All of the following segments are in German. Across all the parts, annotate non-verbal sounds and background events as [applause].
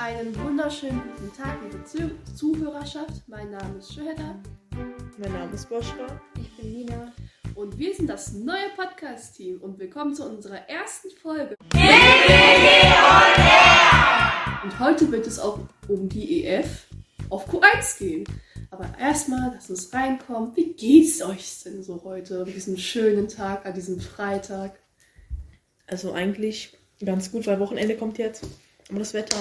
Einen wunderschönen guten Tag, liebe Zu Zuhörerschaft. Mein Name ist Shaheda Mein Name ist Boschka. Ich bin Nina. und wir sind das neue Podcast-Team und willkommen zu unserer ersten Folge. Und heute wird es auch um die EF auf Q1 gehen. Aber erstmal, lass uns reinkommen. Wie geht's euch denn so heute, an diesem schönen Tag, an diesem Freitag? Also eigentlich ganz gut, weil Wochenende kommt jetzt. Aber das Wetter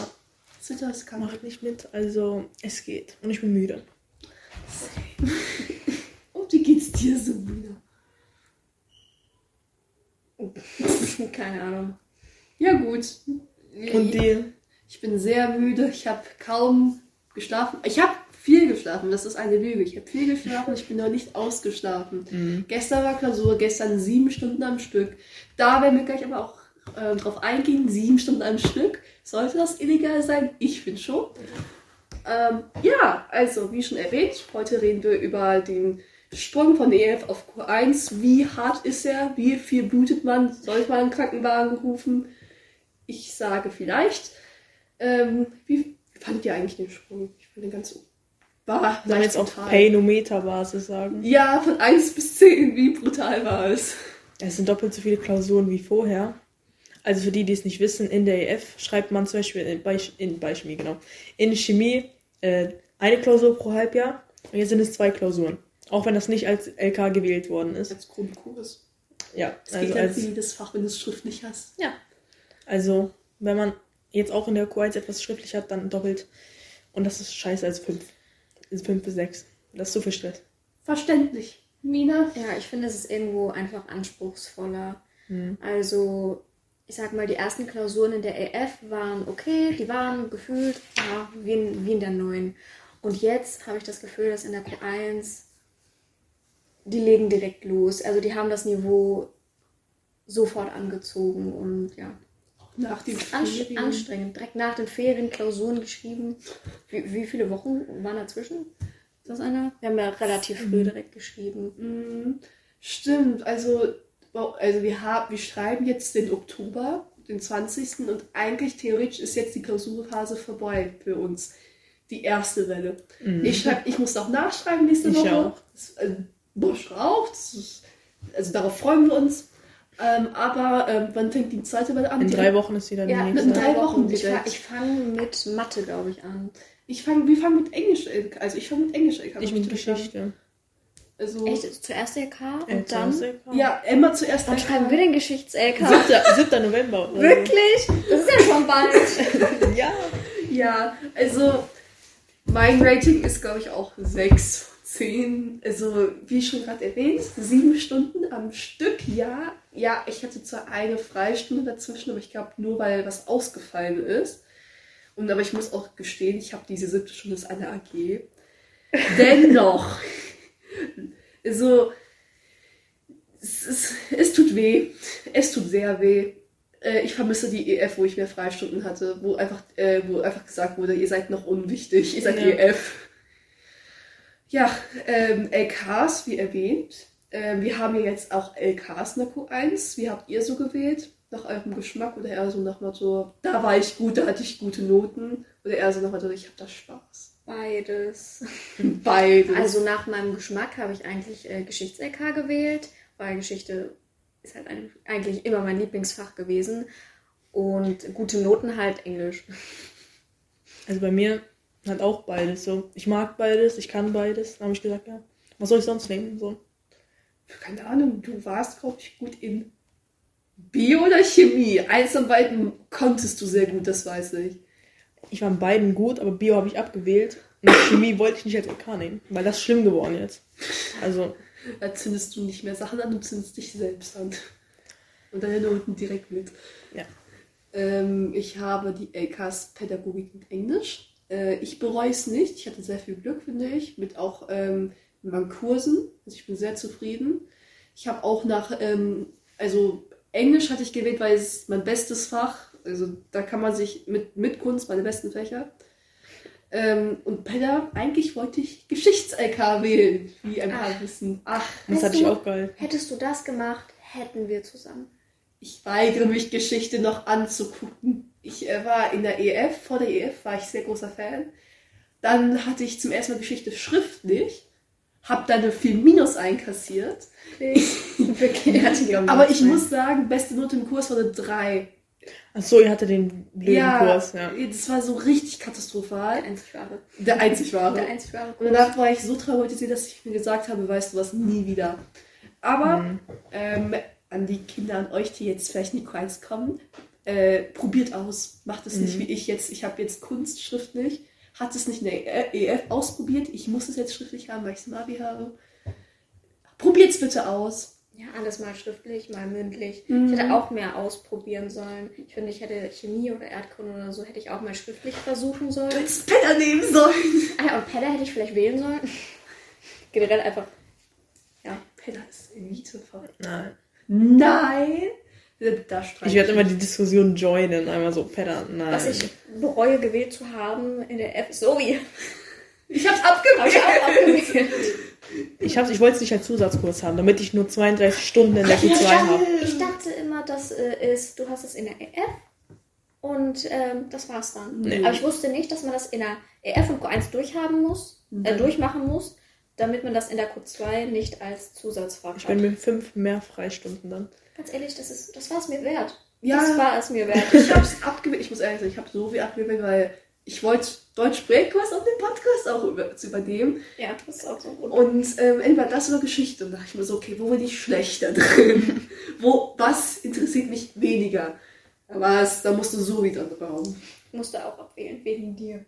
Das kann macht nicht mit. Also es geht. Und ich bin müde. Und wie geht's dir so wieder? [laughs] Keine Ahnung. Ja gut. Und dir? Ich bin sehr müde. Ich habe kaum geschlafen. Ich habe viel geschlafen. Das ist eine Lüge. Ich habe viel geschlafen. Ich bin noch nicht ausgeschlafen. Gestern war Klausur. Gestern sieben Stunden am Stück. Da werden wir gleich aber auch äh, drauf eingehen. Sieben Stunden am Stück. Sollte das illegal sein? Ich finde schon. Ähm, ja, also wie schon erwähnt, heute reden wir über den Sprung von EF auf Q1. Wie hart ist er? Wie viel blutet man? Sollte man einen Krankenwagen rufen? Ich sage vielleicht. Ähm, wie fandet ihr eigentlich den Sprung? Ich fand den ganz. War wir jetzt auf brutal. Painometer-Basis sagen? Ja, von 1 bis 10, wie brutal war es? Es sind doppelt so viele Klausuren wie vorher. Also für die, die es nicht wissen, in der EF schreibt man zum Beispiel in, bei, in, bei Chemie, genau. In Chemie äh, eine Klausur pro Halbjahr. Und jetzt sind es zwei Klausuren. Auch wenn das nicht als LK gewählt worden ist. Als Grundkurs. Ja, Es also geht ja als, als jedes Fach, wenn du es schriftlich hast. Ja. Also, wenn man jetzt auch in der Q1 etwas schriftlich hat, dann doppelt. Und das ist scheiße als 5. Ist 5 bis 6. Das ist zu viel Stress. Verständlich. Mina? Ja, ich finde, es ist irgendwo einfach anspruchsvoller. Mhm. Also, ich sag mal, die ersten Klausuren in der EF waren okay, die waren gefühlt ja, wie, in, wie in der neuen. Und jetzt habe ich das Gefühl, dass in der Q1 die legen direkt los. Also die haben das Niveau sofort angezogen und ja. Nach den Ferien. anstrengend. Direkt nach den Ferien Klausuren geschrieben. Wie, wie viele Wochen waren dazwischen? Ist das einer? Wir haben ja relativ früh direkt geschrieben. Mhm. Stimmt, also, also wir, haben, wir schreiben jetzt den Oktober, den 20. Und eigentlich theoretisch ist jetzt die Klausurphase vorbei für uns. Die erste Welle. Ich, schreib, ich muss auch nachschreiben nächste Ich Woche. auch. Das, äh, Bosch auch. Das ist, also darauf freuen wir uns. Ähm, aber ähm, wann fängt die zweite Welle an? In drei Wochen ist wieder die Ja, nächste. in drei Wochen Ich, fa- ich fange mit Mathe, glaube ich, an. Ich fange, wir fangen mit Englisch, LK also ich fange mit Englisch LK. Ich mit Geschichte. Also, Echt? Zuerst LK und Äh, dann. LK. ja, Emma zuerst Wann LK. schreiben wir den Geschichts-LK? 7. 7. November. oder. Wirklich? Das ist ja schon bald. [laughs] Ja. Ja, also mein Rating ist, glaube ich, auch 6 von 10. Also, wie schon gerade erwähnt, sieben Stunden am Stück, ja. Ja, ich hatte zwar eine Freistunde dazwischen, aber ich glaube nur, weil was ausgefallen ist. Und aber ich muss auch gestehen, ich habe diese siebte Stunde ist eine AG. [laughs] Dennoch. Also, es, ist, es tut weh. Es tut sehr weh. Äh, ich vermisse die EF, wo ich mehr Freistunden hatte, wo einfach, äh, wo einfach gesagt wurde, ihr seid noch unwichtig, ihr seid Ja. EF. Ja, ähm, LKs, wie erwähnt. Ähm, wir haben ja jetzt auch LKs in der Q1. Wie habt ihr so gewählt? Nach eurem Geschmack oder eher so nach Motto, da war ich gut, da hatte ich gute Noten? Oder eher so nach Motto, ich hab da Spaß? Beides. [laughs] Beides. Also nach meinem Geschmack habe ich eigentlich äh, Geschichts-LK gewählt, weil Geschichte ist halt ein, eigentlich immer mein Lieblingsfach gewesen. Und gute Noten halt Englisch. [laughs] Also bei mir hat auch beides so. Ich mag beides, ich kann beides. Dann habe ich gesagt, ja, was soll ich sonst nehmen? So. keine Ahnung, du warst, glaube ich, gut in Bio oder Chemie. Eins von beiden konntest du sehr gut, das weiß ich. Ich war in beiden gut, aber Bio habe ich abgewählt. Und Chemie wollte ich nicht als LK nehmen, weil das ist schlimm geworden jetzt. Also, Da zündest du nicht mehr Sachen an, du zündest dich selbst an. Und deine Noten direkt mit. ja. Ähm, ich habe die LKs Pädagogik und Englisch. Äh, ich bereue es nicht. Ich hatte sehr viel Glück, finde ich, mit auch ähm, meinen Kursen. Also ich bin sehr zufrieden. Ich habe auch nach, ähm, also Englisch hatte ich gewählt, weil es mein bestes Fach. Also da kann man sich mit, mit Kunst meine besten Fächer. Ähm, und Päda, eigentlich wollte ich Geschichts-LK wählen, wie ein paar Ach. wissen. Ach, Das hatte ich auch geil. Hättest du das gemacht, hätten wir zusammen. ich weigere mich, Geschichte noch anzugucken. ich äh, war in der EF, vor der EF war ich sehr großer Fan. Dann hatte ich zum ersten Mal Geschichte schriftlich, hab dann eine 4 Minus einkassiert. [laughs] Wirklich. Aber ich muss sagen, beste Note im Kurs war eine 3. Achso, ihr hattet den blöden Ja, Kurs, ja. das war so richtig Der katastrophal. einzig wahre. Der einzig wahre. Der einzig wahre Und danach war ich so traumatisiert, dass ich mir gesagt habe, weißt du was, nie wieder. Aber Mhm. ähm, an die Kinder, an euch, die jetzt vielleicht in die Q1 kommen, äh, probiert aus. Macht es nicht Mhm. wie ich jetzt. Ich habe jetzt Kunst schriftlich, hat es nicht in der EF ausprobiert. Ich muss es jetzt schriftlich haben, weil ich es im Abi habe. Probiert es bitte aus. Ja, alles mal schriftlich, mal mündlich. Mhm. Ich hätte auch mehr ausprobieren sollen. Ich finde, ich hätte Chemie oder Erdkunde oder so, hätte ich auch mal schriftlich versuchen sollen. Als Penner nehmen sollen. Ah ja, und Pedder hätte ich vielleicht wählen sollen. [laughs] Generell einfach. Ja. Penner ist Elitefach. Nein. Nein! Da Ich werde immer die Diskussion joinen, einmal so, Pedder, nein. Was ich bereue gewählt zu haben in der F. Zoe. Ich hab's Habe ich abgewählt. auch abgewählt. [laughs] Ich, hab's, ich wollte es nicht als Zusatzkurs haben, damit ich nur 32 Stunden in der Q2 habe. Ich dachte immer, das äh, ist, du hast es in der EF und ähm, das war's dann. Nee. Aber ich wusste nicht, dass man das in der EF und Q1 durchhaben muss, äh, Mhm. durchmachen muss, damit man das in der Q2 nicht als Zusatzfach Ich hat. bin mir fünf mehr Freistunden dann. Ganz ehrlich, das, ist, das war es mir wert. Ja. Das war es mir wert. Ich hab's abgewählt. Ich muss ehrlich sagen, ich habe so viel abgewählt, weil ich wollte Deutsch-Sprechkurs auf dem Podcast auch über, zu übernehmen. ja, das ist auch so gut. Und ähm, entweder das oder Geschichte. Und da dachte ich mir so, okay, wo bin ich schlechter [laughs] drin? wo, was interessiert mich weniger? Aber es, da musst du so wieder drauf. Ich musste auch abwählen, wegen dir.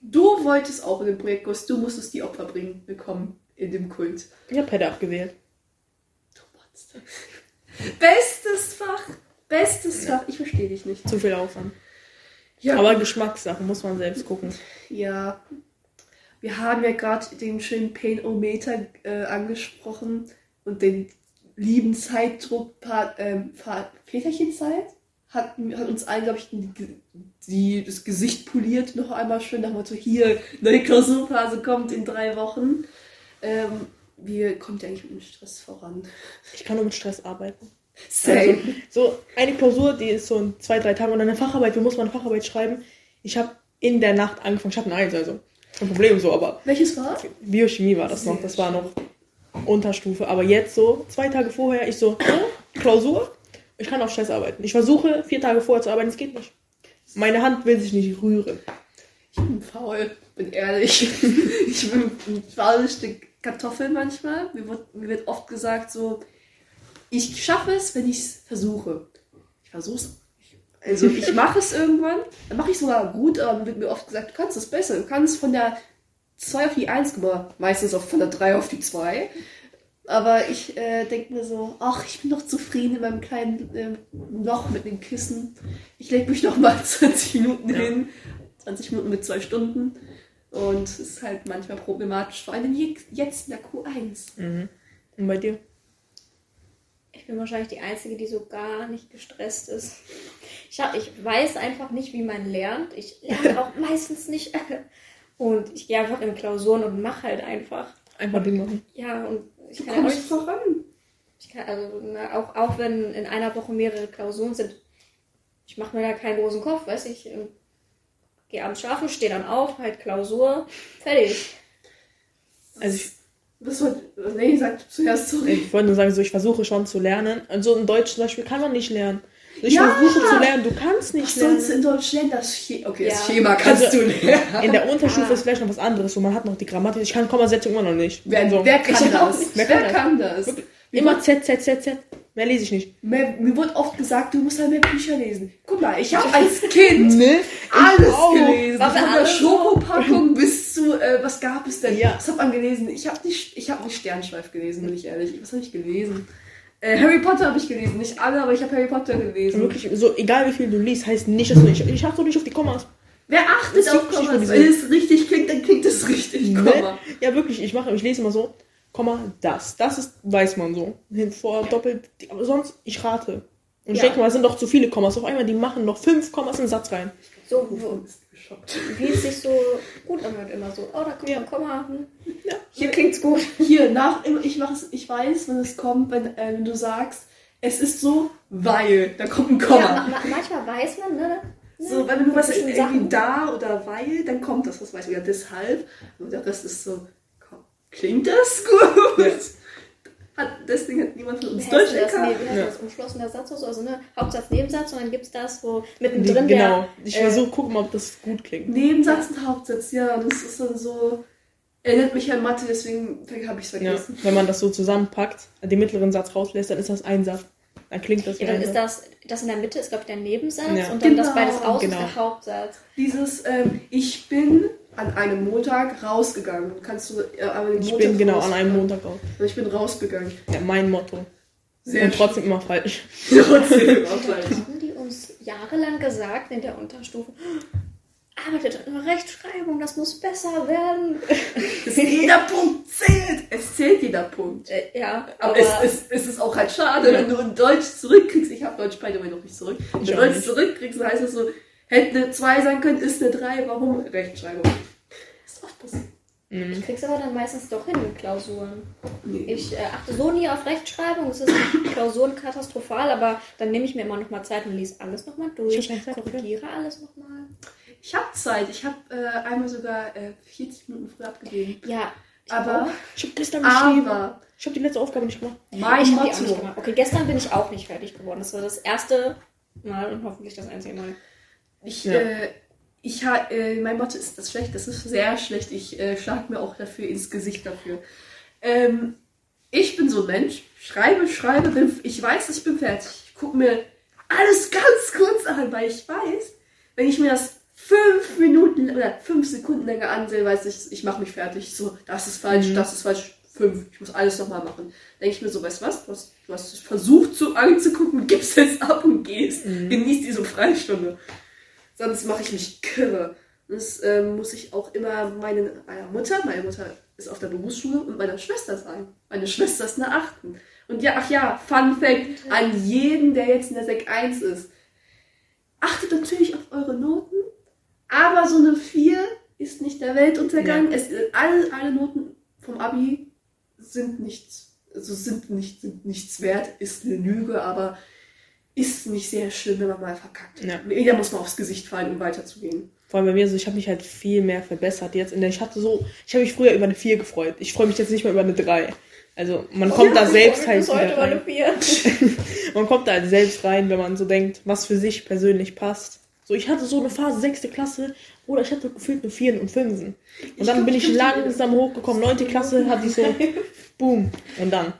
Du wolltest auch in den Projektkurs, du musstest die Opfer bringen, bekommen in dem Kult. Ich habe Pedder abgewählt. Du Monster. [laughs] Bestes Fach. Bestes Fach. Ich verstehe dich nicht. Zu viel Aufwand. Ja, Aber Geschmackssache muss man selbst gucken. Ja, wir haben ja gerade den schönen Pain-O-Meter äh, angesprochen und den lieben Zeitdruck ähm, Väterchenzeit hat, hat uns allen, glaube ich, die, die, das Gesicht poliert noch einmal schön nach dem Motto, hier, neue Klausurphase kommt in drei Wochen. Ähm, wie kommt ihr eigentlich mit dem Stress voran? Ich kann nur mit Stress arbeiten. Same. Also, so eine Klausur, die ist so in zwei, drei Tagen und eine Facharbeit, wir mussten mal eine Facharbeit schreiben. Ich habe in der Nacht angefangen, ich hatte eine Eins, also kein Problem so, aber Welches war? Biochemie war das noch, das war noch Unterstufe. Aber jetzt so, zwei Tage vorher, ich so, oh, Klausur, ich kann auf Stress arbeiten. Ich versuche, vier Tage vorher zu arbeiten, es geht nicht. Meine Hand will sich nicht rühren. Ich bin faul, bin ehrlich. [laughs] ich bin ein faules Stück Kartoffel manchmal. Mir wird, mir wird oft gesagt so, ich schaffe es, wenn ich es versuche. Ich versuche es. Also ich mache es irgendwann, dann mache ich sogar gut, aber dann wird mir oft gesagt, du kannst es besser. Du kannst von der 2 auf die 1 kommen, meistens auch von der 3 auf die 2. Aber ich äh, denke mir so, ach, ich bin doch zufrieden in meinem kleinen ähm, Loch mit dem Kissen. Ich lege mich noch mal [laughs] 20 Minuten Ja. hin. 20 Minuten mit zwei Stunden. Und es ist halt manchmal problematisch, vor allem je- jetzt in der Q1. Mhm. Und bei dir? Ich bin wahrscheinlich die Einzige, die so gar nicht gestresst ist. Ich, hab, ich weiß einfach nicht, wie man lernt. Ich lerne auch [laughs] meistens nicht. [laughs] Und ich gehe einfach in Klausuren und mache halt einfach. Einfach Ding machen. Ja, und ich Du kann kommst nicht, voran. ich kann, also, na, auch, auch wenn in einer Woche mehrere Klausuren sind, ich mache mir da keinen großen Kopf, weiß ich. Gehe abends schlafen, stehe dann auf, halt Klausur, fertig. Also ich, Was soll. Nee, sag zuerst sorry. ich wollte nur sagen, so ich versuche schon zu lernen. Also in Deutsch zum Beispiel kann man nicht lernen. Ich Ja! versuche zu lernen, du kannst nicht Was lernen. in Deutsch lernen? Das Che Okay, das Ja. Schema kannst Also- du lernen. In der Unterstufe Ah. ist vielleicht noch was anderes, so man hat noch die Grammatik. Ich kann Kommasetzung immer noch nicht. Wer, so. wer kann Ich auch das? nicht. Wer, Wer kann kann das? Wirklich. Immer Z, Z, Z, Z. Mehr lese ich nicht. Mir, mir wurde oft gesagt, du musst halt mehr Bücher lesen. Guck mal, ich habe [laughs] als Kind Ne? alles gelesen. Von der so? Schokopackung bis zu, äh, was gab es denn? Ja. Was hat man gelesen? Ich habe nicht, ich hab nicht Sternschweif gelesen, bin ich ehrlich. Was habe ich gelesen? Äh, Harry Potter habe ich gelesen. Nicht alle, aber ich habe Harry Potter gelesen. Wirklich, so egal wie viel du liest, heißt nicht, dass du nicht. Ich achte doch nicht auf die Kommas. Wer achtet Das auf Kommas? Wenn es richtig klingt, dann klingt es richtig. Ne? Komma. Ja, wirklich, ich mache, ich lese immer so, Komma, das. Das ist, weiß man so. Hin, vor, doppelt, aber sonst, ich rate. Und ich Ja. denke mal, es sind doch zu viele Kommas. Auf einmal, die machen noch fünf Kommas in den Satz rein. So, wo, geschockt? wie es sich so gut anhört, immer so. Oh, da kommt Ja. ein Komma. Hm. Ja. Hier klingt's gut. Hier, nach, ich, mach es, ich weiß, wenn es kommt, wenn, äh, wenn du sagst, es ist so, weil, da kommt ein Komma. Ja, ma ma manchmal weiß man, ne? So, wenn du was irgendwie Sachen. da oder weil, dann kommt das, was weiß ich, ja, deshalb. Und der Rest ist so, klingt das gut? Ja. Hat, deswegen hat niemand von uns Deutsch das? Nee, wie Ja. das? Umschlossener Satz oder so? Also, ne? Hauptsatz, Nebensatz und dann gibt es das, wo mittendrin genau. der. Ich äh, versuche, gucken, ob das gut klingt. Nebensatz und Hauptsatz, ja, das ist dann so. Erinnert mich an Mathe, deswegen habe ich es Ja. vergessen. Wenn man das so zusammenpackt, den mittleren Satz rauslässt, dann ist das ein Satz. Dann klingt das Ja, dann ist das, das in der Mitte ist, glaube ich, der Nebensatz Ja. und dann das Genau, beides aus genau. ist der Hauptsatz. Dieses, ähm, ich bin an einem Montag rausgegangen. Kannst du äh, den Ich Montag bin genau an einem Montag raus. Ich bin rausgegangen. Ja, mein Motto. Sehr Und trotzdem immer falsch. [laughs] trotzdem auch [laughs] gleich. Haben die uns jahrelang gesagt in der Unterstufe, arbeitet an Rechtschreibung, das muss besser werden. Es- Jeder Punkt zählt. Es zählt jeder Punkt. Äh, ja, Aber, aber, es, es, es ist auch halt schade, wenn du in Deutsch zurückkriegst. Ich habe Deutsch the way noch nicht zurück. Wenn du Deutsch nicht. zurückkriegst, dann heißt es so, hätte eine 2 sein können, ist eine 3. Warum? Rechtschreibung. Ist oft passiert. Mhm. ich krieg's aber dann meistens doch hin in Klausuren. Nee. Ich äh, achte so nie auf Rechtschreibung, es ist Klausuren katastrophal, aber dann nehme ich mir immer noch mal Zeit und lese alles noch mal durch, Ich korrigiere alles noch mal. Ich habe Zeit. Ich habe äh, einmal sogar äh, 40 Minuten früh abgegeben. Ja, ich Aber, auch. Ich habe gestern geschrieben. aber, Ich habe die letzte Aufgabe nicht gemacht. mein ich habe die auch nicht Motto. gemacht. Okay, gestern bin ich auch nicht fertig geworden. Das war das erste Mal und hoffentlich das einzige Mal. Ich, Ja. äh, ich ha, äh, mein Motto ist das schlecht, das ist sehr schlecht. Ich äh, schlag mir auch dafür ins Gesicht dafür. Ähm, ich bin so ein Mensch, schreibe, schreibe, bin, ich weiß, ich bin fertig. Ich gucke mir alles ganz kurz an, weil ich weiß, wenn ich mir das fünf Minuten oder fünf Sekunden länger ansehe, weiß ich, ich mache mich fertig. So, das ist falsch, Mhm. das ist falsch, fünf. Ich muss alles nochmal machen. Denke ich mir so, weißt du was? Du hast, du hast versucht zu anzugucken, gibst jetzt ab und gehst. Mhm. Genieß diese Freistunde. Sonst mache ich mich kirre. Das ähm, muss ich auch immer meinen, meiner Mutter, meine Mutter ist auf der Berufsschule und meiner Schwester sagen. Meine Schwester ist eine Achten. Und ja, ach ja, Fun Fact an jeden, der jetzt in der Sek 1 ist. Achtet natürlich auf eure Noten, aber so eine 4 ist nicht der Weltuntergang. Ja. Es, alle, alle Noten vom Abi sind nichts, also sind, nicht, sind nichts wert, ist eine Lüge, aber ist nicht sehr schlimm, wenn man mal verkackt. Ja. Jeder muss mal aufs Gesicht fallen, um weiterzugehen. Vor allem bei mir so, ich habe mich halt viel mehr verbessert jetzt. In der, ich hatte so, ich habe mich früher über eine 4 gefreut. Ich freue mich jetzt nicht mehr über eine 3. Also man kommt da selbst halt wieder eine rein. Vier. [laughs] Man kommt da halt selbst rein, wenn man so denkt, was für sich persönlich passt. So, ich hatte so eine Phase, sechste Klasse, oder ich hatte gefühlt eine 4 und 5. Und Ich dann glaub, bin ich ich langsam hochgekommen. Neunte Klasse hatte ich so, [laughs] boom. Und dann.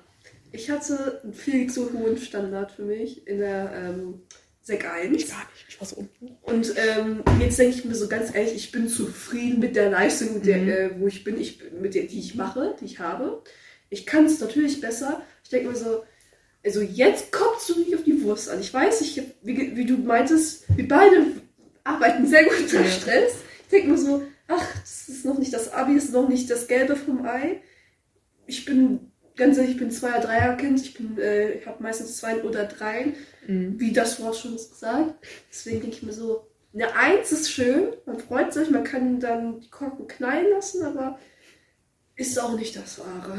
Ich hatte einen viel zu hohen Standard für mich in der ähm, Sek 1. Ich gar nicht, ich war so unten. Und ähm, jetzt denke ich mir so ganz ehrlich, ich bin zufrieden mit der Leistung, mit der, Mhm. äh, wo ich bin, ich, mit der, die ich mache, die ich habe. Ich kann es natürlich besser. Ich denke mir so, also jetzt kommst du nicht auf die Wurst an. Ich weiß, ich, wie, wie du meintest, wir beide arbeiten sehr gut unter. Stress. Ich denke mir so, ach, das ist noch nicht das Abi, das ist noch nicht das Gelbe vom Ei. Ich bin, ganz ehrlich, ich bin Zweier-, Dreier-Kind. Ich bin, äh, ich habe meistens zwei oder drei Mhm. wie das hast schon gesagt. Deswegen denke ich mir so, eine Eins ist schön, man freut sich, man kann dann die Korken knallen lassen, aber ist auch nicht das Wahre.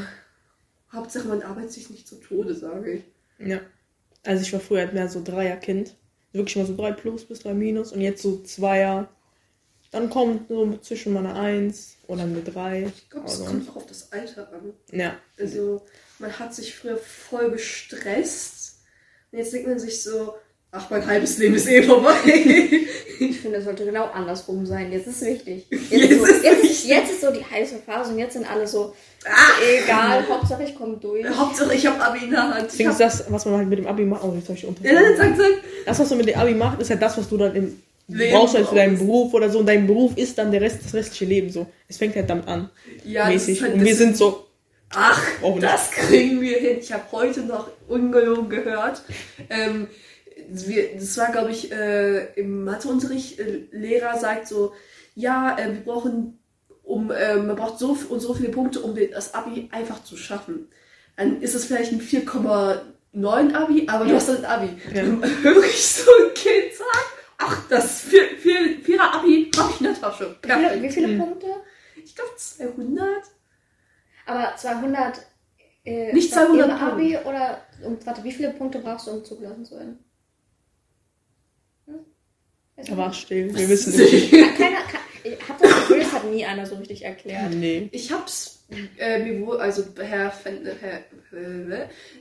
Hauptsache, man arbeitet sich nicht zu Tode, sage ich. Ja. Also ich war früher halt mehr so Dreierkind. Wirklich mal so 3 plus bis 3 minus und jetzt so Zweier. Dann kommt so zwischen mal eine 1 oder eine 3. Ich glaube, es Also, kommt auch auf das Alter an. ja. Also, man hat sich früher voll gestresst. Und jetzt denkt man sich so, ach, mein halbes Leben ist eh vorbei. Ich finde, es sollte genau andersrum sein. Jetzt ist wichtig. [laughs] Jetzt, Jetzt ist, so, ist jetzt, wichtig. jetzt ist so die heiße Phase und jetzt sind alle so, ah, egal, Hauptsache ich komme durch. Hauptsache, ich habe Abi in der Hand. Ich Deswegen ist das, was man halt mit dem Abi macht. Oh, jetzt habe ich unter. ja, dann sag, sag. Das, was man mit dem Abi macht, ist halt das, was du dann im Leben brauchst halt für deinen. Beruf oder so. Und dein Beruf ist dann der Rest, das restliche Leben so. Es fängt halt damit an. Ja, mäßig. halt- und wir sind so, Ach, das kriegen wir hin. Ich habe heute noch ungelogen gehört. Ähm, wir, das war, glaube ich, äh, im Matheunterricht. Äh, Lehrer sagt so, ja, äh, wir brauchen, um, äh, man braucht so und so viele Punkte, um das Abi einfach zu schaffen. Dann ist es vielleicht ein 4,9 Abi, aber du hast ein Abi. Ja. [laughs] Höre ich so ein Kind sagen, ach, das vier, vier, Vierer Abi habe ich in der Tasche. Wie viele, wie viele Mhm. Punkte? Ich glaube 200. Aber 200. Äh, Nicht ist das 200 im Abi oder. Und, warte, wie viele Punkte brauchst du, um zugelassen zu werden? Hm? War still. Wir [laughs] wissen nicht. Keiner, ich hab das Gefühl, das hat nie einer so richtig erklärt. Nee. Ich hab's, äh, mir wohl, also Herr, Fen- Herr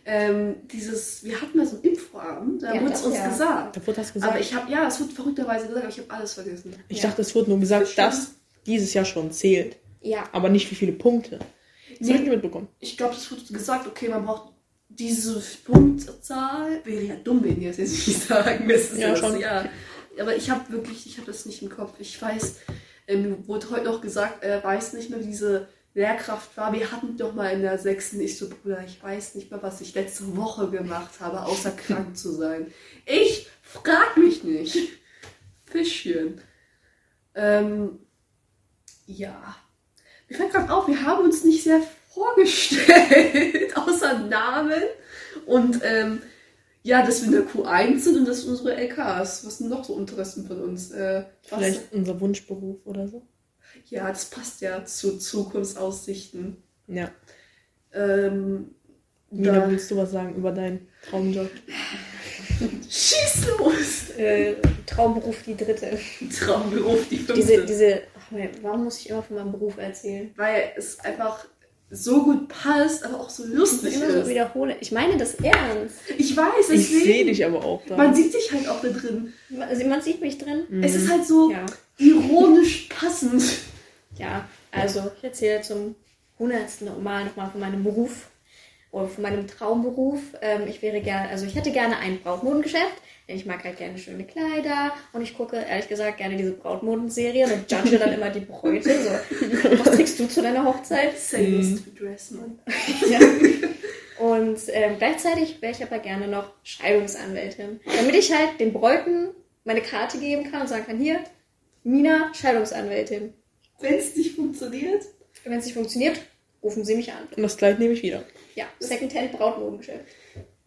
ähm, dieses, wir hatten mal so einen Infoabend, da Ja, wurde es uns ja. gesagt. Da wurde das gesagt. Aber ich habe, ja, es wurde verrückterweise gesagt, aber ich habe alles vergessen. Ich Ja. dachte, es wurde nur gesagt, Bestimmt. dass dieses Jahr schon zählt. Ja, Aber nicht wie viele Punkte. Das Nee. habe ich nicht mitbekommen. Ich glaube, es wurde gesagt, okay, man braucht diese Punktzahl. Wäre ja dumm, wenn die das jetzt nicht [laughs] sagen. Das ist Ja, das, schon. Ja. Aber ich habe wirklich, ich habe das nicht im Kopf. Ich weiß, ähm, wurde heute noch gesagt, er weiß nicht mehr, wie diese Lehrkraft war. Wir hatten doch mal in der sechsten, ich so, Bruder, ich weiß nicht mehr, was ich letzte Woche gemacht habe, außer [laughs] krank zu sein. Ich frag mich nicht. Fischchen. Ähm, ja. Mir fällt gerade auf, wir haben uns nicht sehr vorgestellt, [laughs] außer Namen und ähm, ja, dass wir in der Q1 sind und dass unsere LKs. Was sind noch so Interessen von uns? Äh, was, Vielleicht unser Wunschberuf oder so. Ja, das passt ja zu Zukunftsaussichten. Ja. Ähm, Mina, da, willst du was sagen über deinen Traumjob? [laughs] schieß los! äh, Traumberuf die dritte. Traumberuf, die fünfte. Diese, diese, ach man, warum muss ich immer von meinem Beruf erzählen? Weil es einfach so gut passt, aber auch so Ich lustig immer so ist. wiederhole. Ich meine das ernst. Ich weiß, Ich sehe dich aber auch da. Man sieht sich halt auch da drin. Also man sieht mich drin. Es ist halt so Ja. ironisch passend. Ja, also ich erzähle zum hundertsten Mal nochmal von meinem Beruf oder von meinem Traumberuf. Ähm, ich wäre gerne, also ich hätte gerne ein Brautmodengeschäft, denn ich mag halt gerne schöne Kleider und ich gucke ehrlich gesagt gerne diese Brautmodenserien und judge dann immer die Bräute. So, [laughs] was trägst du zu deiner Hochzeit? Say this to dress, man. [laughs] Ja. Und ähm, gleichzeitig wäre ich aber gerne noch Scheidungsanwältin, damit ich halt den Bräuten meine Karte geben kann und sagen kann, hier, Mina, Scheidungsanwältin. Wenn es nicht funktioniert. Wenn es nicht funktioniert, rufen Sie mich an. Und das Kleid nehme ich wieder. Ja, Secondhand Brautmodengeschäft.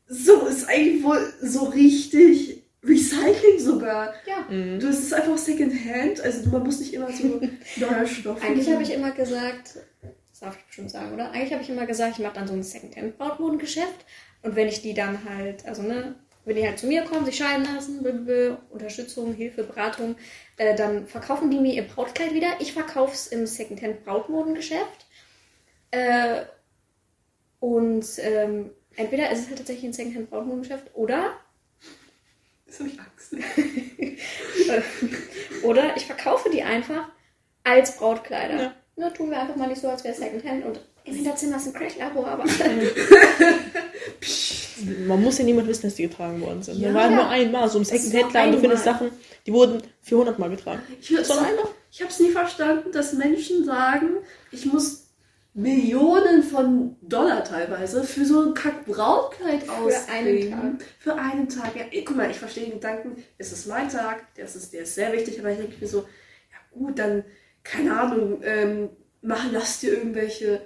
So ist eigentlich wohl so richtig Recycling sogar. Ja. Mhm. Du, es ist einfach Secondhand, also man muss nicht immer so [laughs] neuer Stoff. Eigentlich habe ich immer gesagt, das darf ich bestimmt sagen, oder? Eigentlich habe ich immer gesagt, ich mache dann so ein Secondhand Brautmodengeschäft und wenn ich die dann halt, also ne, wenn die halt zu mir kommen, sich scheiden lassen, blablabla, Unterstützung, Hilfe, Beratung, äh, dann verkaufen die mir ihr Brautkleid wieder. Ich verkaufe es im Secondhand Brautmodengeschäft. Äh, und ähm, entweder ist es halt tatsächlich ein Secondhand Brautmodengeschäft oder Jetzt habe ich Angst. [laughs] [laughs] Oder ich verkaufe die einfach als Brautkleider. Ja. Na, tun wir einfach mal nicht so, als wäre es Secondhand und im Hinterzimmer ist ein Crack-Abo, aber [laughs] Man muss ja niemand wissen, dass die getragen worden sind. Ja. Ja. war nur einmal. So im war Second-Hand-Laden, du findest. Sachen, die wurden 400 Mal getragen. Ich, einmal. ich habe es nie verstanden, dass Menschen sagen, ich muss Millionen von Dollar teilweise für so ein Kack-Brautkleid ausgeben. einen Für einen Tag. Ja, guck mal, ich verstehe den Gedanken, es ist mein Tag, das ist, der ist sehr wichtig, aber ich denke mir so, ja gut, dann, keine Ahnung, ähm, mach, lass dir irgendwelche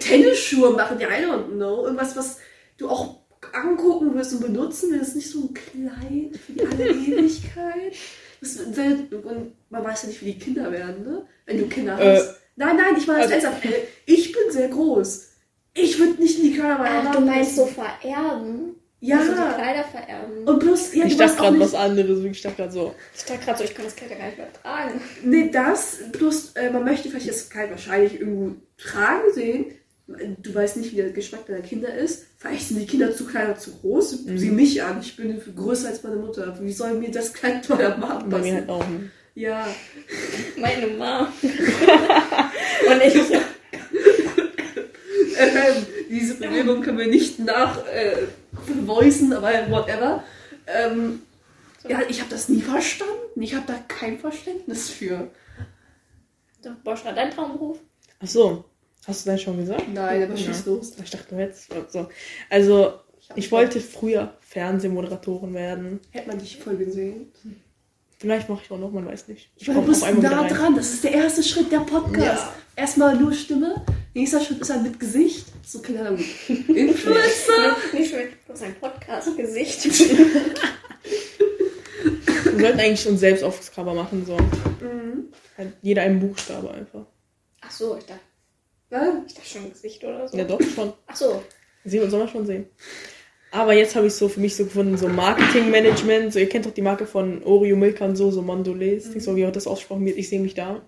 Tennisschuhe machen, ja, I don't know. Irgendwas, was du auch angucken wirst und benutzen willst, nicht so ein Kleid für die alle [laughs] Ewigkeit. Das und man weiß ja nicht, wie die Kinder werden, ne? Wenn du Kinder Äh, hast. Nein, nein, ich meine also- ernsthaft. äh, Ich bin sehr groß. Ich würde nicht in die meiner Ach, du meinst so vererben? Ja. Also die Kleider vererben. Und bloß, ja, ich dachte gerade was anderes. Ich dachte gerade so. ich dachte gerade so, ich kann das Kleid ja gar nicht mehr tragen. Nee, das, bloß, äh, man möchte vielleicht das Kleid wahrscheinlich irgendwo tragen sehen. Du weißt nicht, wie der Geschmack deiner Kinder ist. Vielleicht sind die Kinder zu klein oder zu groß. Mhm. Sieh mich an, ich bin größer als meine Mutter. Wie soll mir das Kleid [laughs] meiner Mama Bei mir passen? halt auch. Ja. Meine Mom. [laughs] und ich [laughs] Ähm, diese Bewegung können wir nicht nach äh, voicen, aber whatever. Ähm, ja, ich habe das nie verstanden. Ich habe da kein Verständnis für. so, Bosch hat dein Traumberuf. Ach so. Hast du das schon gesagt? Nein, aber Ja. schieß los. Ich dachte, du hättest. So. Also, hab ich wollte früher Fernsehmoderatorin werden. Hätte man dich voll gesehen. Vielleicht mache ich auch noch, man weiß nicht. Ich Weil du bist nah dran. Das ist der erste Schritt der Podcast. Ja. Erstmal nur Stimme. Nächster Schritt ist dann mit Gesicht. So keine Ahnung. [laughs] Influencer. Nicht hast ein Podcast-Gesicht. Wir sollten eigentlich uns selbst aufs Cover machen. So. mhm. Halt jeder einen Buchstabe einfach. Ach so, ich dachte, Ja, ich dachte schon Gesicht oder so. Ja, doch, schon. Ach so. Sehen wir, soll man schon sehen. Aber jetzt habe ich so für mich so gefunden, so Marketingmanagement. So, ihr kennt doch die Marke von Oreo Milka und so, so Mondelez. Ich so, wie auch das aussprochen wird. Ich sehe mich da,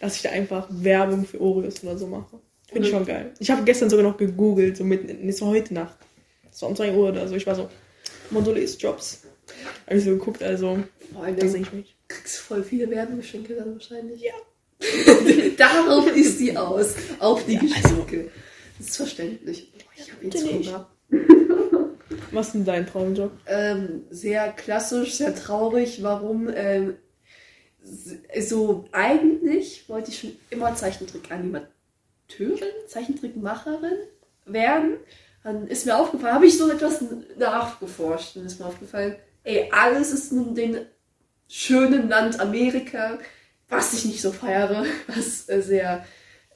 dass ich da einfach Werbung für Oreos oder so mache. Finde ich schon geil. Ich habe gestern sogar noch gegoogelt, so mit, nicht so heute Nacht. So um 2 Uhr oder so. Ich war so, Mondelez Jobs. Habe ich so geguckt, also, Vor allem da sehe ich mich. kriegst voll viele Werbegeschenke dann wahrscheinlich. Ja. [laughs] Darauf ist die aus. Auf die Ja, Geschenke. Das ist verständlich. Boah, ich habe jetzt. Hunger. [laughs] Was ist denn dein Traumjob? Ähm, sehr klassisch, sehr traurig. Warum? Ähm, so eigentlich wollte ich schon immer Zeichentrick-Animateurin, Zeichentrickmacherin werden. Dann ist mir aufgefallen, habe ich so etwas nachgeforscht und ist mir aufgefallen, ey, alles ist in dem schönen Land Amerika, was ich nicht so feiere, [laughs] was äh, sehr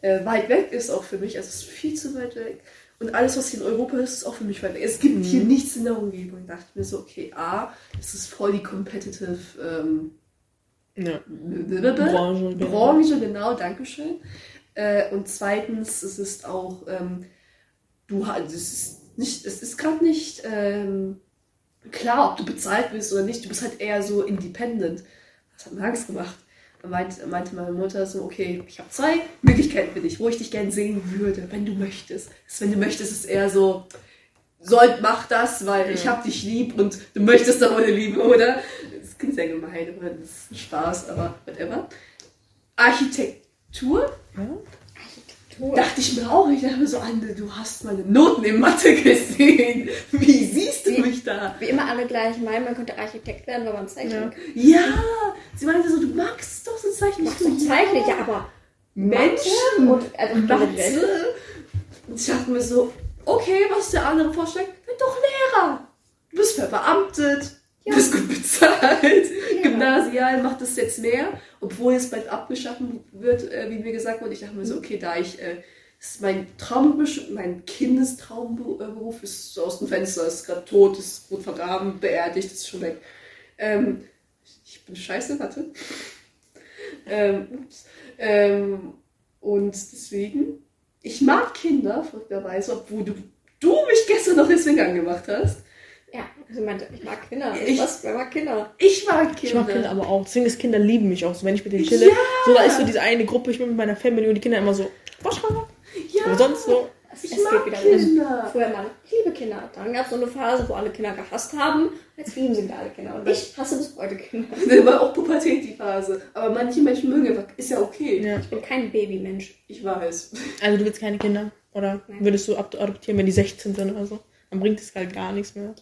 äh, weit weg ist auch für mich. Also es ist viel zu weit weg. Und alles, was hier in Europa ist, ist auch für mich weit weg. Es gibt hier nichts in der Umgebung. Da dachte ich mir so, okay, A, es ist voll die competitive ähm, Ja. Branche, Branche, genau. Branche genau, Dankeschön. Äh, und zweitens, es ist auch, ähm, du ha- es ist nicht, es ist gerade nicht ähm, klar, ob du bezahlt wirst oder nicht. Du bist halt eher so independent. Das hat mir Angst gemacht. Da meinte, meinte meine Mutter so, okay, ich habe zwei Möglichkeiten für dich, wo ich dich gern sehen würde, wenn du möchtest. Das, wenn du möchtest, ist eher so, soll, mach das, weil ich Ja. hab dich lieb und du möchtest doch meine Liebe, oder? Das klingt sehr gemein, aber das ist ein Spaß, aber whatever. Architektur ja? Architektur. dachte ich mir auch. Ich dachte mir so, Anne, du hast meine Noten in Mathe gesehen. Wie siehst du Wie- mich da? Wie immer alle gleich meinen, man könnte Architekt werden, weil man zeichnet. Ja, sie meinte so, du magst es doch so Zeichen. Machst du zeichnet, ja, aber Menschen und also Mathe. Und ich dachte mir so, okay, was ist der andere Vorschlag? Werd doch Lehrer. Du bist verbeamtet, Ja. bist gut bezahlt. Ja. Gymnasial macht es jetzt mehr, obwohl es bald abgeschaffen wird, äh, wie mir gesagt wurde. Ich dachte mir so, okay, da ich, äh, das ist mein Traumberuf, mein Kindestraumberuf ist so aus dem Fenster, ist gerade tot, ist gut vergraben, beerdigt, ist schon weg. Ähm, ich bin scheiße, warte. Ähm, ups. Ähm, und deswegen, ich mag Kinder, verrückterweise, obwohl du, du mich gestern noch deswegen angemacht hast. Ja, also ich meinte, ich mag Kinder. Ich- was? Wer mag Kinder? Ich mag Kinder. Ich mag Kinder aber auch. Deswegen ist Kinder lieben mich auch so. Wenn ich mit denen chille, Ja. so da ist so diese eine Gruppe, ich bin mit meiner Family und die Kinder immer so, Waschrange. ja, Aber sonst so, Es, ich es mag geht wieder los. Kinder. Früher mal, ich liebe Kinder. Dann gab es so eine Phase, wo alle Kinder gehasst haben. Jetzt lieben sie wieder alle Kinder. Und ich hasse bis heute Kinder. [laughs] Das war auch Pubertät die Phase. Aber manche Menschen mögen einfach, ist ja okay. ja. Ich bin kein Babymensch. Ich weiß. Also du willst keine Kinder? Oder Nein. würdest du ad- adoptieren, wenn die 16 sind oder so? Dann bringt es halt gar nichts mehr.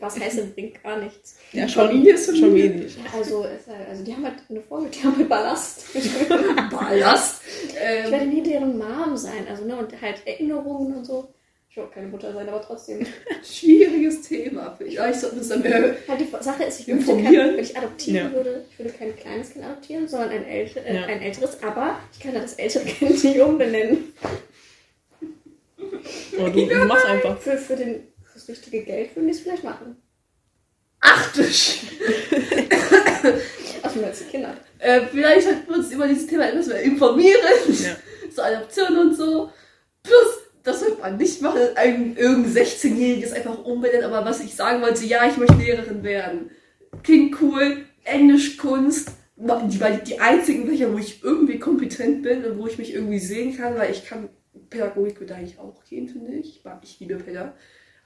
Was heißt, das bringt gar nichts. Ja, Familie ist schon wenig. Also, also die haben halt eine Folge, die haben halt Ballast. [laughs] Ballast. Ich Ähm, werde nie deren Mom sein. Also, ne, und halt Erinnerungen und so. Ich will auch keine Mutter sein, aber trotzdem. schwieriges Thema. Vielleicht sollten wir uns dann mehr. Halt die Sache ist, ich würde kein, wenn ich adoptieren Ja. würde, ich würde kein kleines Kind adoptieren, sondern ein, älter, äh, Ja. ein älteres, aber ich kann ja das ältere Kind nicht umbenennen. Oder du, du machst einfach. Für, für den, fürs richtige Geld würden die es vielleicht machen. Ach du Sch Also nur als Kinder. äh, Vielleicht sollten wir uns über dieses Thema etwas mehr informieren. Ja. So Adoption und so. Plus, das sollte man nicht machen, ein irgendein 16-Jähriges einfach umbenennen. Aber was ich sagen wollte, ja, ich möchte Lehrerin werden. Klingt cool. Englischkunst. Die, weil die einzigen Fächer, wo ich irgendwie kompetent bin und wo ich mich irgendwie sehen kann, weil ich kann, Pädagogik würde eigentlich auch gehen, finde ich. Ich mag, ich liebe Pädagogik.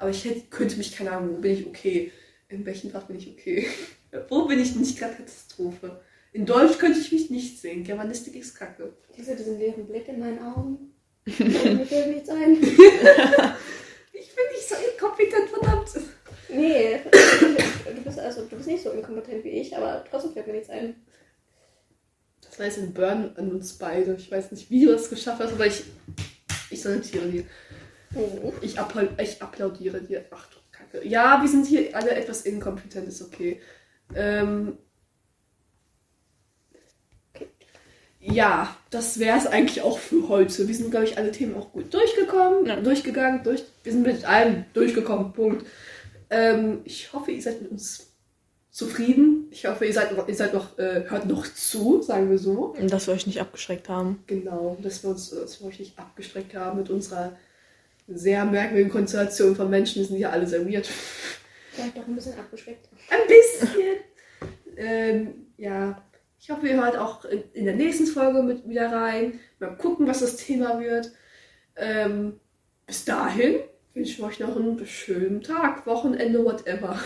Aber ich hätte, könnte mich, keine Ahnung, wo bin ich okay? In welchem Fach bin ich okay? [laughs] wo bin ich nicht gerade Katastrophe? In Deutsch könnte ich mich nicht sehen. Germanistik ist kacke. Diese, diesen leeren Blick in meinen Augen. [laughs] Das will nicht sein. Ich bin nicht so inkompetent, verdammt. Nee, du bist, also, du bist nicht so inkompetent wie ich, aber trotzdem fällt mir nichts ein. Das heißt ein Burn an uns beide. Ich weiß nicht, wie du das geschafft hast, aber ich, ich salutiere dir. Oh. Ich, appl ich applaudiere dir. Ach du Kacke. Ja, wir sind hier alle etwas inkompetent, ist okay. Ähm, ja, das wäre es eigentlich auch für heute. Wir sind, glaube ich, alle Themen auch gut durchgekommen, Ja. durchgegangen, durch, wir sind mit allem durchgekommen, Punkt. Ähm, ich hoffe, ihr seid mit uns zufrieden. Ich hoffe, ihr seid, noch- ihr seid noch, äh, hört noch zu, sagen wir so. Und dass wir euch nicht abgeschreckt haben. Genau, dass wir uns dass wir euch nicht abgestreckt haben mit unserer sehr merkwürdigen Konstellation von Menschen, sind ja alle sehr weird. Vielleicht doch ein bisschen abgeschreckt. Ein bisschen. [laughs] ähm, ja, ich hoffe, ihr hört auch in, der nächsten Folge mit wieder rein. Mal gucken, was das Thema wird. Ähm, bis dahin wünsche ich euch noch einen schönen Tag, Wochenende, whatever.